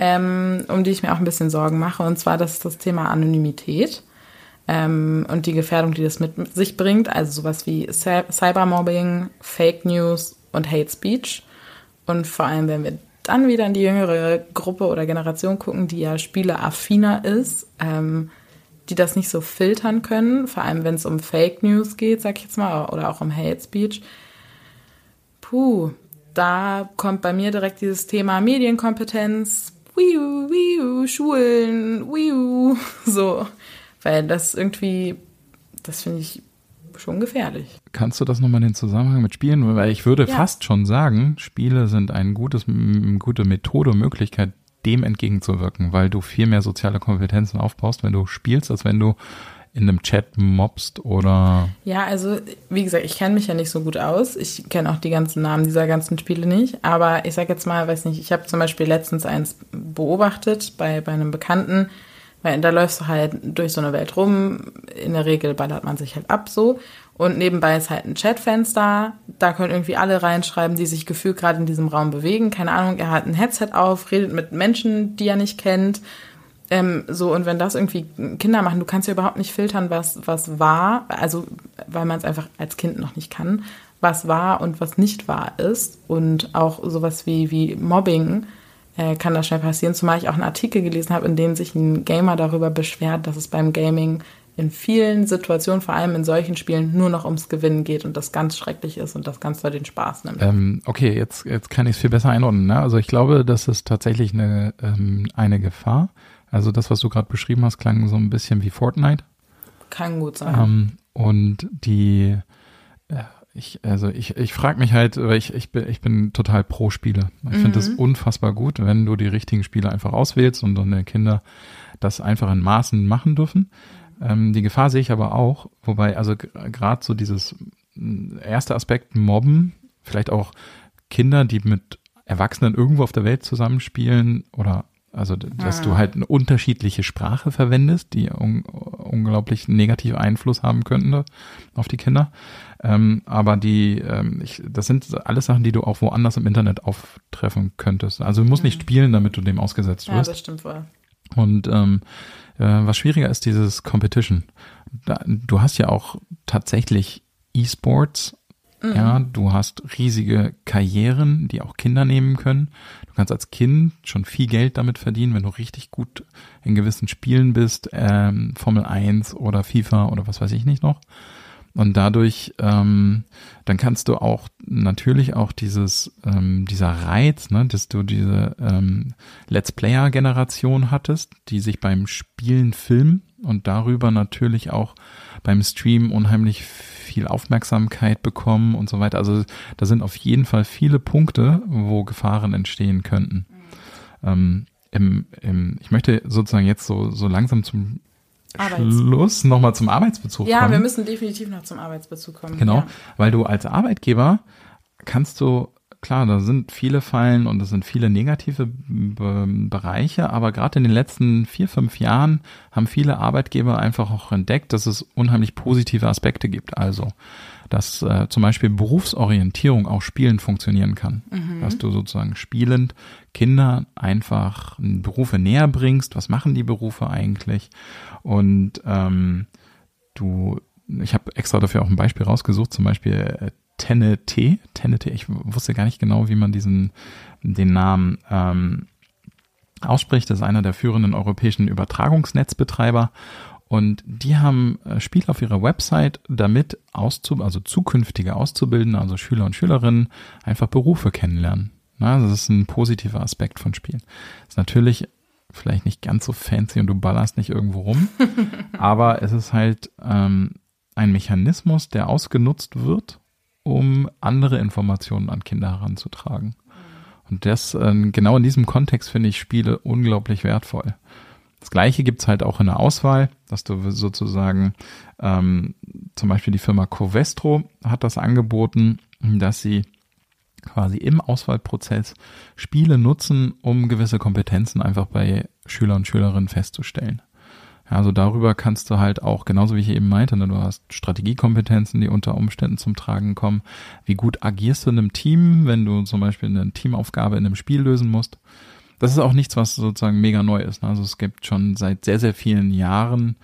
ähm, um die ich mir auch ein bisschen Sorgen mache, und zwar das ist das Thema Anonymität ähm, und die Gefährdung, die das mit sich bringt, also sowas wie Cybermobbing, Fake News und Hate Speech. Und vor allem, wenn wir dann wieder in die jüngere Gruppe oder Generation gucken, die ja spieleaffiner ist, ähm, die das nicht so filtern können, vor allem wenn es um Fake News geht, sag ich jetzt mal, oder auch um Hate Speech. Puh, da kommt bei mir direkt dieses Thema Medienkompetenz, wiu, wiu, Schulen, wiu, so. Weil das irgendwie, das finde ich schon gefährlich.
Kannst du das nochmal in den Zusammenhang mit Spielen? Weil ich würde ja. fast schon sagen, Spiele sind eine gutes, gute Methode, Möglichkeit, dem entgegenzuwirken, weil du viel mehr soziale Kompetenzen aufbaust, wenn du spielst, als wenn du in einem Chat mobst oder.
Ja, also wie gesagt, ich kenne mich ja nicht so gut aus. Ich kenne auch die ganzen Namen dieser ganzen Spiele nicht. Aber ich sag jetzt mal, weiß nicht, ich habe zum Beispiel letztens eins beobachtet bei, bei einem Bekannten, weil da läufst du halt durch so eine Welt rum. In der Regel ballert man sich halt ab so. Und nebenbei ist halt ein Chatfenster. Da können irgendwie alle reinschreiben, die sich gefühlt gerade in diesem Raum bewegen. Keine Ahnung, er hat ein Headset auf, redet mit Menschen, die er nicht kennt. Ähm, so, und wenn das irgendwie Kinder machen, du kannst ja überhaupt nicht filtern, was, was war, also weil man es einfach als Kind noch nicht kann, was wahr und was nicht wahr ist. Und auch sowas wie, wie Mobbing äh, kann da schnell passieren. Zumal ich auch einen Artikel gelesen habe, in dem sich ein Gamer darüber beschwert, dass es beim Gaming in vielen Situationen, vor allem in solchen Spielen, nur noch ums Gewinnen geht und das ganz schrecklich ist und das ganz doll den Spaß nimmt.
Ähm, okay, jetzt, jetzt kann ich es viel besser einordnen. Ne? Also ich glaube, das ist tatsächlich eine, ähm, eine Gefahr. Also das, was du gerade beschrieben hast, klang so ein bisschen wie Fortnite.
Kann gut sein.
Ähm, und die, äh, ich, also ich, ich frage mich halt, weil ich, ich, bin, ich bin total pro Spiele. Ich mhm. finde es unfassbar gut, wenn du die richtigen Spiele einfach auswählst und deine Kinder das einfach in Maßen machen dürfen. Ähm, die Gefahr sehe ich aber auch, wobei, also gerade so dieses mm, erste Aspekt Mobben, vielleicht auch Kinder, die mit Erwachsenen irgendwo auf der Welt zusammenspielen oder also, dass ah. du halt eine unterschiedliche Sprache verwendest, die un unglaublich negativen Einfluss haben könnten auf die Kinder. Ähm, aber die, ähm, ich, das sind alles Sachen, die du auch woanders im Internet auftreffen könntest. Also du musst mhm. nicht spielen, damit du dem ausgesetzt wirst.
Ja, das stimmt wohl.
Und ähm, äh, was schwieriger ist dieses Competition. Da, du hast ja auch tatsächlich E-Sports Mhm. Ja, du hast riesige Karrieren, die auch Kinder nehmen können. Du kannst als Kind schon viel Geld damit verdienen, wenn du richtig gut in gewissen Spielen bist, ähm, Formel 1 oder FIFA oder was weiß ich nicht noch. Und dadurch, ähm, dann kannst du auch natürlich auch dieses, ähm, dieser Reiz, ne, dass du diese ähm, Let's Player-Generation hattest, die sich beim Spielen filmen und darüber natürlich auch beim Stream unheimlich viel Aufmerksamkeit bekommen und so weiter. Also da sind auf jeden Fall viele Punkte, wo Gefahren entstehen könnten. Ähm, im, im, ich möchte sozusagen jetzt so, so langsam zum Arbeits Schluss nochmal zum Arbeitsbezug
ja,
kommen.
Ja, wir müssen definitiv noch zum Arbeitsbezug kommen.
Genau,
ja.
weil du als Arbeitgeber kannst du klar, da sind viele Fallen und es sind viele negative Be Bereiche, aber gerade in den letzten vier, fünf Jahren haben viele Arbeitgeber einfach auch entdeckt, dass es unheimlich positive Aspekte gibt. Also, dass äh, zum Beispiel Berufsorientierung auch spielend funktionieren kann. Mhm. Dass du sozusagen spielend Kinder einfach Berufe näher bringst. Was machen die Berufe eigentlich? Und ähm, du ich habe extra dafür auch ein Beispiel rausgesucht, zum Beispiel äh, Tennete, Tennete, ich wusste gar nicht genau, wie man diesen, den Namen ähm, ausspricht. Das ist einer der führenden europäischen Übertragungsnetzbetreiber. Und die haben äh, Spiele auf ihrer Website, damit auszub also zukünftige Auszubildende, also Schüler und Schülerinnen, einfach Berufe kennenlernen. Na, das ist ein positiver Aspekt von Spielen. ist natürlich vielleicht nicht ganz so fancy und du ballerst nicht irgendwo rum, aber es ist halt ähm, ein Mechanismus, der ausgenutzt wird, um andere Informationen an Kinder heranzutragen. Und das, äh, genau in diesem Kontext finde ich Spiele unglaublich wertvoll. Das gleiche gibt's halt auch in der Auswahl, dass du sozusagen ähm, zum Beispiel die Firma Covestro hat das angeboten, dass sie quasi im Auswahlprozess Spiele nutzen, um gewisse Kompetenzen einfach bei Schüler und Schülerinnen festzustellen. Also darüber kannst du halt auch, genauso wie ich eben meinte, ne, du hast Strategiekompetenzen, die unter Umständen zum Tragen kommen. Wie gut agierst du in einem Team, wenn du zum Beispiel eine Teamaufgabe in einem Spiel lösen musst? Das ist auch nichts, was sozusagen mega neu ist. Ne? Also es gibt schon seit sehr, sehr vielen Jahren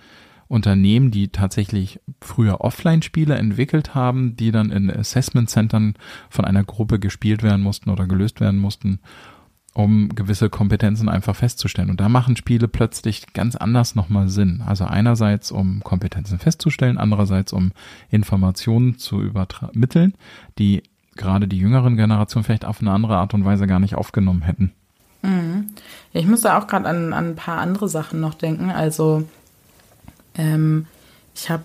Unternehmen, die tatsächlich früher Offline-Spiele entwickelt haben, die dann in Assessment-Centern von einer Gruppe gespielt werden mussten oder gelöst werden mussten um gewisse Kompetenzen einfach festzustellen. Und da machen Spiele plötzlich ganz anders nochmal Sinn. Also einerseits, um Kompetenzen festzustellen, andererseits, um Informationen zu übermitteln, die gerade die jüngeren Generationen vielleicht auf eine andere Art und Weise gar nicht aufgenommen hätten.
Mhm. Ich muss da auch gerade an, an ein paar andere Sachen noch denken. Also ähm, ich habe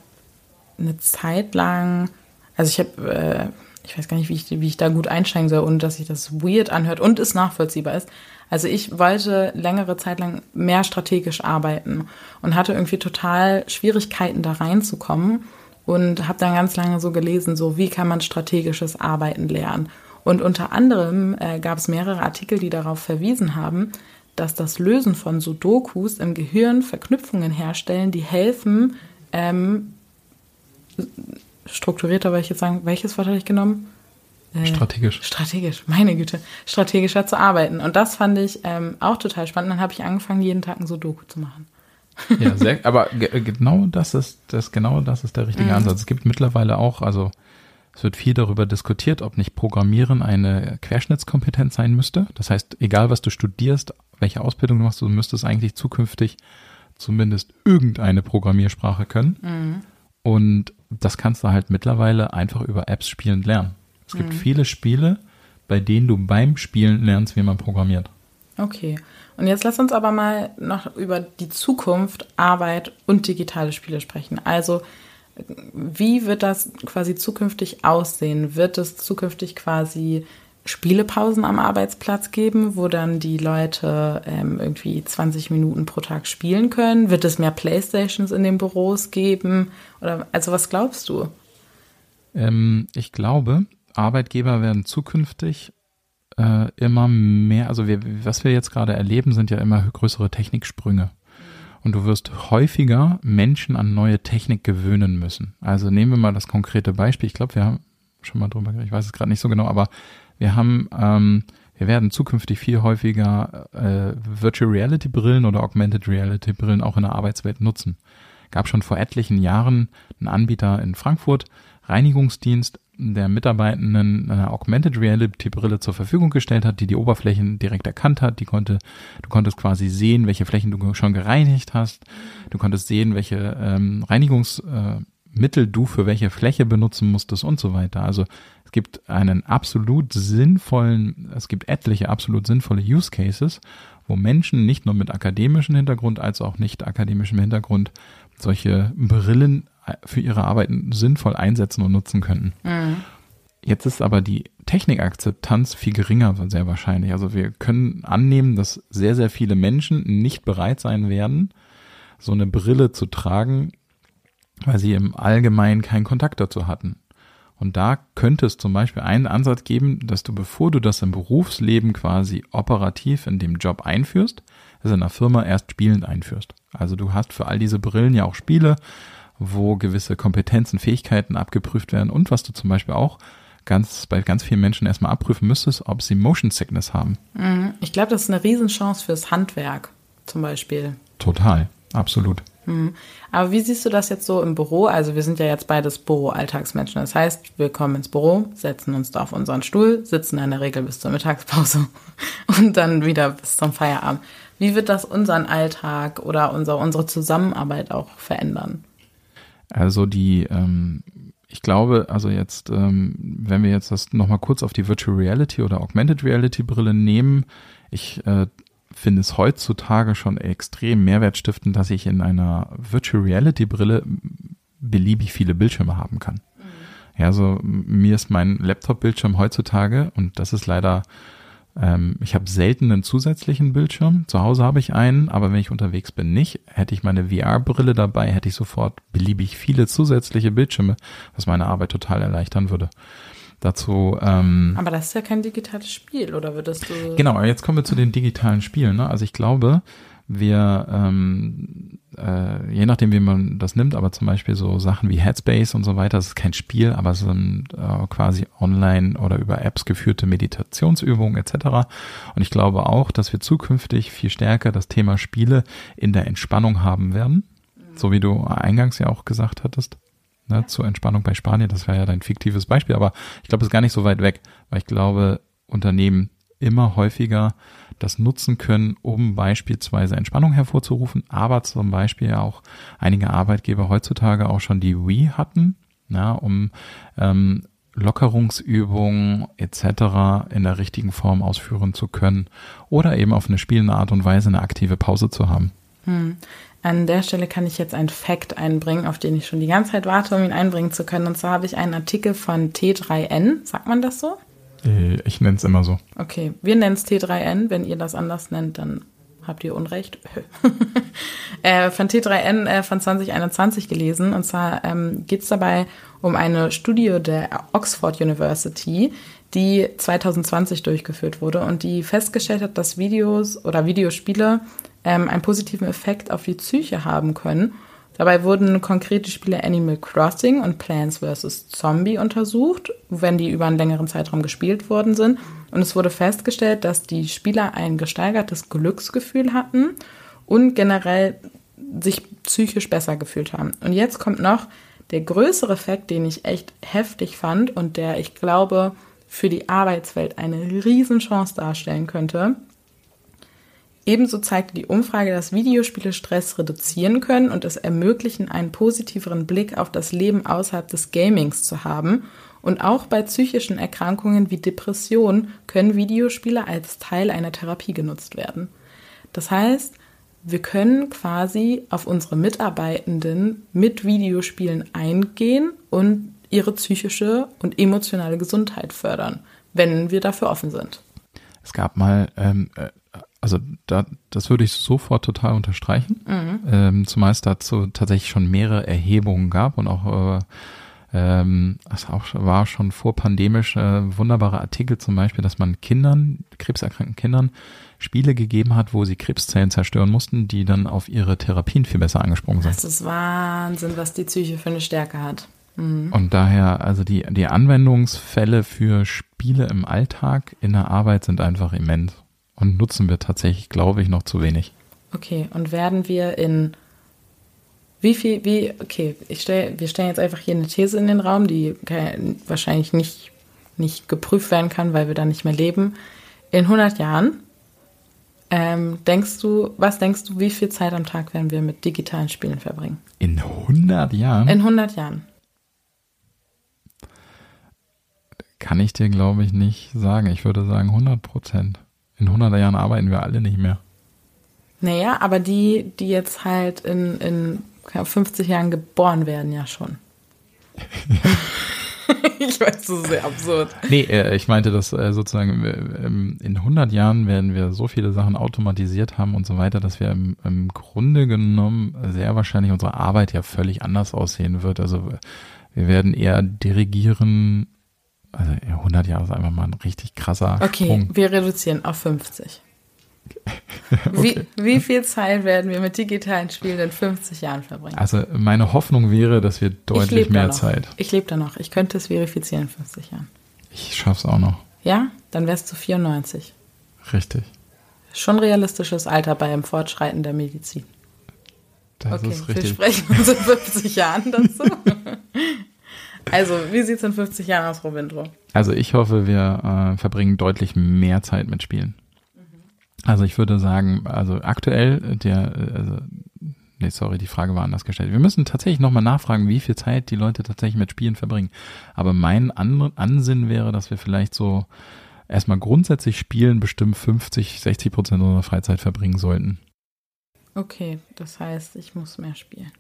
eine Zeit lang, also ich habe äh, ich weiß gar nicht, wie ich, wie ich da gut einsteigen soll, ohne dass sich das weird anhört und es nachvollziehbar ist. Also ich wollte längere Zeit lang mehr strategisch arbeiten und hatte irgendwie total Schwierigkeiten da reinzukommen und habe dann ganz lange so gelesen, so wie kann man strategisches Arbeiten lernen. Und unter anderem äh, gab es mehrere Artikel, die darauf verwiesen haben, dass das Lösen von Sudokus im Gehirn Verknüpfungen herstellen, die helfen, ähm, strukturierter, weil ich jetzt sagen, welches Wort hatte ich genommen?
Äh, strategisch.
Strategisch, meine Güte. Strategischer zu arbeiten. Und das fand ich ähm, auch total spannend. Dann habe ich angefangen, jeden Tag ein Sudoku zu machen.
Ja, sehr, aber genau das ist, das, genau das ist der richtige mhm. Ansatz. Es gibt mittlerweile auch, also es wird viel darüber diskutiert, ob nicht Programmieren eine Querschnittskompetenz sein müsste. Das heißt, egal was du studierst, welche Ausbildung du machst, du müsstest eigentlich zukünftig zumindest irgendeine Programmiersprache können. Mhm. Und das kannst du halt mittlerweile einfach über Apps spielend lernen. Es gibt mhm. viele Spiele, bei denen du beim Spielen lernst, wie man programmiert.
Okay. Und jetzt lass uns aber mal noch über die Zukunft, Arbeit und digitale Spiele sprechen. Also, wie wird das quasi zukünftig aussehen? Wird es zukünftig quasi Spielepausen am Arbeitsplatz geben, wo dann die Leute ähm, irgendwie 20 Minuten pro Tag spielen können? Wird es mehr Playstations in den Büros geben? Oder also was glaubst du?
Ähm, ich glaube, Arbeitgeber werden zukünftig äh, immer mehr, also wir, was wir jetzt gerade erleben, sind ja immer größere Techniksprünge. Und du wirst häufiger Menschen an neue Technik gewöhnen müssen. Also nehmen wir mal das konkrete Beispiel. Ich glaube, wir haben schon mal drüber geredet, ich weiß es gerade nicht so genau, aber wir haben, ähm, wir werden zukünftig viel häufiger äh, Virtual Reality Brillen oder Augmented Reality Brillen auch in der Arbeitswelt nutzen. Gab schon vor etlichen Jahren einen Anbieter in Frankfurt, Reinigungsdienst, der Mitarbeitenden eine Augmented Reality Brille zur Verfügung gestellt hat, die die Oberflächen direkt erkannt hat. Die konnte, du konntest quasi sehen, welche Flächen du schon gereinigt hast. Du konntest sehen, welche ähm, Reinigungsmittel äh, du für welche Fläche benutzen musstest und so weiter. Also es gibt einen absolut sinnvollen, es gibt etliche absolut sinnvolle Use Cases, wo Menschen nicht nur mit akademischem Hintergrund als auch nicht akademischem Hintergrund solche Brillen für ihre Arbeiten sinnvoll einsetzen und nutzen könnten. Mhm. Jetzt ist aber die Technikakzeptanz viel geringer, sehr wahrscheinlich. Also wir können annehmen, dass sehr, sehr viele Menschen nicht bereit sein werden, so eine Brille zu tragen, weil sie im Allgemeinen keinen Kontakt dazu hatten. Und da könnte es zum Beispiel einen Ansatz geben, dass du, bevor du das im Berufsleben quasi operativ in dem Job einführst, es in einer Firma erst spielend einführst. Also du hast für all diese Brillen ja auch Spiele, wo gewisse Kompetenzen, Fähigkeiten abgeprüft werden und was du zum Beispiel auch ganz bei ganz vielen Menschen erstmal abprüfen müsstest, ob sie Motion Sickness haben.
Mhm. Ich glaube, das ist eine Riesenchance fürs Handwerk zum Beispiel.
Total, absolut.
Mhm. Aber wie siehst du das jetzt so im Büro? Also wir sind ja jetzt beides Büro-Alltagsmenschen. Das heißt, wir kommen ins Büro, setzen uns da auf unseren Stuhl, sitzen in der Regel bis zur Mittagspause und dann wieder bis zum Feierabend. Wie wird das unseren Alltag oder unser, unsere Zusammenarbeit auch verändern?
Also die, ähm, ich glaube, also jetzt, ähm, wenn wir jetzt das nochmal kurz auf die Virtual Reality oder Augmented Reality Brille nehmen, ich äh, finde es heutzutage schon extrem mehrwertstiftend, dass ich in einer Virtual Reality Brille beliebig viele Bildschirme haben kann. Mhm. Ja, also mir ist mein Laptop-Bildschirm heutzutage, und das ist leider ähm, ich habe selten einen zusätzlichen Bildschirm. Zu Hause habe ich einen, aber wenn ich unterwegs bin, nicht. Hätte ich meine VR-Brille dabei, hätte ich sofort beliebig viele zusätzliche Bildschirme, was meine Arbeit total erleichtern würde. Dazu. Ähm,
aber das ist ja kein digitales Spiel, oder würdest du?
Genau, jetzt kommen wir zu den digitalen Spielen. Ne? Also ich glaube, wir, ähm, äh, je nachdem, wie man das nimmt, aber zum Beispiel so Sachen wie Headspace und so weiter, das ist kein Spiel, aber es sind äh, quasi online oder über Apps geführte Meditationsübungen etc. Und ich glaube auch, dass wir zukünftig viel stärker das Thema Spiele in der Entspannung haben werden, so wie du eingangs ja auch gesagt hattest. Ne, ja. Zur Entspannung bei Spanien, das wäre ja dein fiktives Beispiel, aber ich glaube, es ist gar nicht so weit weg, weil ich glaube, Unternehmen immer häufiger das nutzen können, um beispielsweise Entspannung hervorzurufen, aber zum Beispiel auch einige Arbeitgeber heutzutage auch schon die Wii hatten, ja, um ähm, Lockerungsübungen etc. in der richtigen Form ausführen zu können oder eben auf eine spielende Art und Weise eine aktive Pause zu haben.
Hm. An der Stelle kann ich jetzt einen Fact einbringen, auf den ich schon die ganze Zeit warte, um ihn einbringen zu können. Und zwar habe ich einen Artikel von T3N. Sagt man das so?
Äh, ich nenne es immer so.
Okay, wir nennen es T3N. Wenn ihr das anders nennt, dann habt ihr Unrecht. äh, von T3N äh, von 2021 gelesen. Und zwar ähm, geht es dabei um eine Studie der Oxford University, die 2020 durchgeführt wurde und die festgestellt hat, dass Videos oder Videospiele ähm, einen positiven Effekt auf die Psyche haben können. Dabei wurden konkrete Spiele Animal Crossing und Plants vs. Zombie untersucht, wenn die über einen längeren Zeitraum gespielt worden sind. Und es wurde festgestellt, dass die Spieler ein gesteigertes Glücksgefühl hatten und generell sich psychisch besser gefühlt haben. Und jetzt kommt noch der größere Effekt, den ich echt heftig fand und der, ich glaube, für die Arbeitswelt eine Riesenchance darstellen könnte. Ebenso zeigte die Umfrage, dass Videospiele Stress reduzieren können und es ermöglichen, einen positiveren Blick auf das Leben außerhalb des Gamings zu haben. Und auch bei psychischen Erkrankungen wie Depressionen können Videospiele als Teil einer Therapie genutzt werden. Das heißt, wir können quasi auf unsere Mitarbeitenden mit Videospielen eingehen und ihre psychische und emotionale Gesundheit fördern, wenn wir dafür offen sind.
Es gab mal ähm, äh, also da, das würde ich sofort total unterstreichen, mhm. ähm, zumal es dazu tatsächlich schon mehrere Erhebungen gab und auch äh, ähm, es auch war schon vorpandemisch äh, wunderbare Artikel zum Beispiel, dass man Kindern, krebserkrankten Kindern Spiele gegeben hat, wo sie Krebszellen zerstören mussten, die dann auf ihre Therapien viel besser angesprungen sind.
Das ist Wahnsinn, was die Psyche für eine Stärke hat.
Mhm. Und daher, also die, die Anwendungsfälle für Spiele im Alltag in der Arbeit sind einfach immens und nutzen wir tatsächlich, glaube ich, noch zu wenig.
Okay, und werden wir in wie viel, wie, okay, ich stell, wir stellen jetzt einfach hier eine These in den Raum, die wahrscheinlich nicht, nicht geprüft werden kann, weil wir da nicht mehr leben. In 100 Jahren, ähm, denkst du, was denkst du, wie viel Zeit am Tag werden wir mit digitalen Spielen verbringen?
In 100 Jahren?
In 100 Jahren.
Kann ich dir, glaube ich, nicht sagen. Ich würde sagen 100 Prozent. In 100 Jahren arbeiten wir alle nicht mehr.
Naja, aber die, die jetzt halt in, in 50 Jahren geboren werden, ja schon. ich weiß, das ist sehr absurd.
Nee, äh, ich meinte, dass äh, sozusagen ähm, in 100 Jahren werden wir so viele Sachen automatisiert haben und so weiter, dass wir im, im Grunde genommen sehr wahrscheinlich unsere Arbeit ja völlig anders aussehen wird. Also wir werden eher dirigieren also 100 Jahre ist einfach mal ein richtig krasser
Okay,
Sprung.
wir reduzieren auf 50. okay. wie, wie viel Zeit werden wir mit digitalen Spielen in 50 Jahren verbringen?
Also meine Hoffnung wäre, dass wir deutlich mehr Zeit.
Ich lebe da noch. Ich könnte es verifizieren in 50 Jahren.
Ich schaff's auch noch.
Ja? Dann wärst du 94.
Richtig.
Schon realistisches Alter bei einem Fortschreiten der Medizin.
Das okay, ist richtig.
Wir sprechen uns in 50 Jahren dazu. Also, wie sieht es in 50 Jahren aus, Robindro?
Also, ich hoffe, wir äh, verbringen deutlich mehr Zeit mit Spielen. Mhm. Also, ich würde sagen, also aktuell, der, also, nee, sorry, die Frage war anders gestellt. Wir müssen tatsächlich nochmal nachfragen, wie viel Zeit die Leute tatsächlich mit Spielen verbringen. Aber mein An Ansinn wäre, dass wir vielleicht so erstmal grundsätzlich Spielen bestimmt 50, 60 Prozent unserer Freizeit verbringen sollten.
Okay, das heißt, ich muss mehr spielen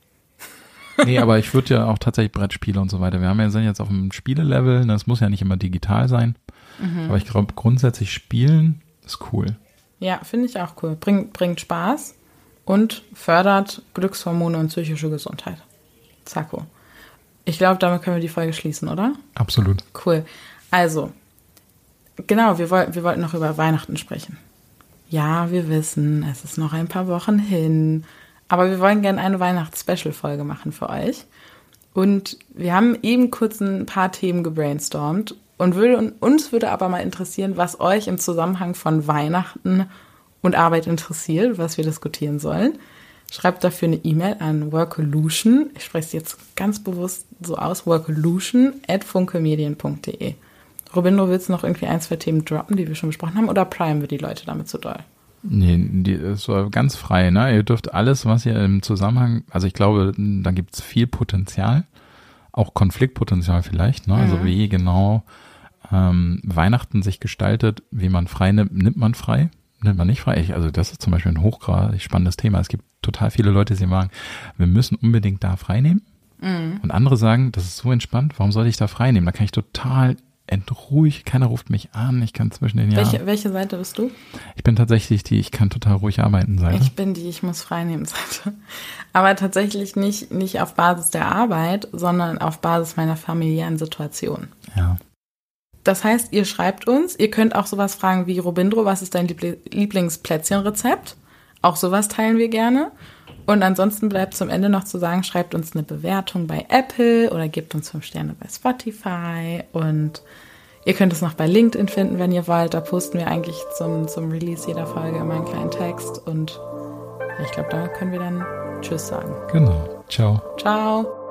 nee, aber ich würde ja auch tatsächlich Brettspiele und so weiter. Wir haben ja sind jetzt auf dem Spielelevel, das muss ja nicht immer digital sein. Mhm. Aber ich glaube, grundsätzlich spielen ist cool.
Ja, finde ich auch cool. Bring, bringt Spaß und fördert Glückshormone und psychische Gesundheit. Zacko. Ich glaube, damit können wir die Folge schließen, oder?
Absolut.
Cool. Also, genau, wir, woll wir wollten noch über Weihnachten sprechen. Ja, wir wissen, es ist noch ein paar Wochen hin. Aber wir wollen gerne eine Weihnachts-Special-Folge machen für euch. Und wir haben eben kurz ein paar Themen gebrainstormt und würde, uns würde aber mal interessieren, was euch im Zusammenhang von Weihnachten und Arbeit interessiert, was wir diskutieren sollen. Schreibt dafür eine E-Mail an workolution, ich spreche es jetzt ganz bewusst so aus, workolution at funkemedien.de. Robin, du willst noch irgendwie ein, zwei Themen droppen, die wir schon besprochen haben, oder prime wir die Leute damit zu doll?
Nee, die, es war ganz frei, ne? Ihr dürft alles, was ihr im Zusammenhang, also ich glaube, da gibt's viel Potenzial, auch Konfliktpotenzial vielleicht, ne? Also mhm. Also wie genau ähm, Weihnachten sich gestaltet, wie man frei nimmt, nimmt man frei. nimmt man nicht frei. Ich, also das ist zum Beispiel ein hochgradig spannendes Thema. Es gibt total viele Leute, die sagen, wir müssen unbedingt da frei nehmen. Mhm. Und andere sagen, das ist so entspannt, warum soll ich da frei nehmen? Da kann ich total entruhig, keiner ruft mich an, ich kann zwischen den Jahren.
Welche, welche Seite bist du?
Ich bin tatsächlich die, ich kann total ruhig arbeiten Seite.
Ich bin die, ich muss frei nehmen Seite. Aber tatsächlich nicht, nicht auf Basis der Arbeit, sondern auf Basis meiner familiären Situation.
Ja.
Das heißt, ihr schreibt uns, ihr könnt auch sowas fragen wie Robindro, was ist dein Lieblingsplätzchenrezept? Auch sowas teilen wir gerne. Und ansonsten bleibt zum Ende noch zu sagen, schreibt uns eine Bewertung bei Apple oder gebt uns fünf Sterne bei Spotify. Und ihr könnt es noch bei LinkedIn finden, wenn ihr wollt. Da posten wir eigentlich zum, zum Release jeder Folge immer einen kleinen Text. Und ich glaube, da können wir dann Tschüss sagen.
Genau. Ciao.
Ciao.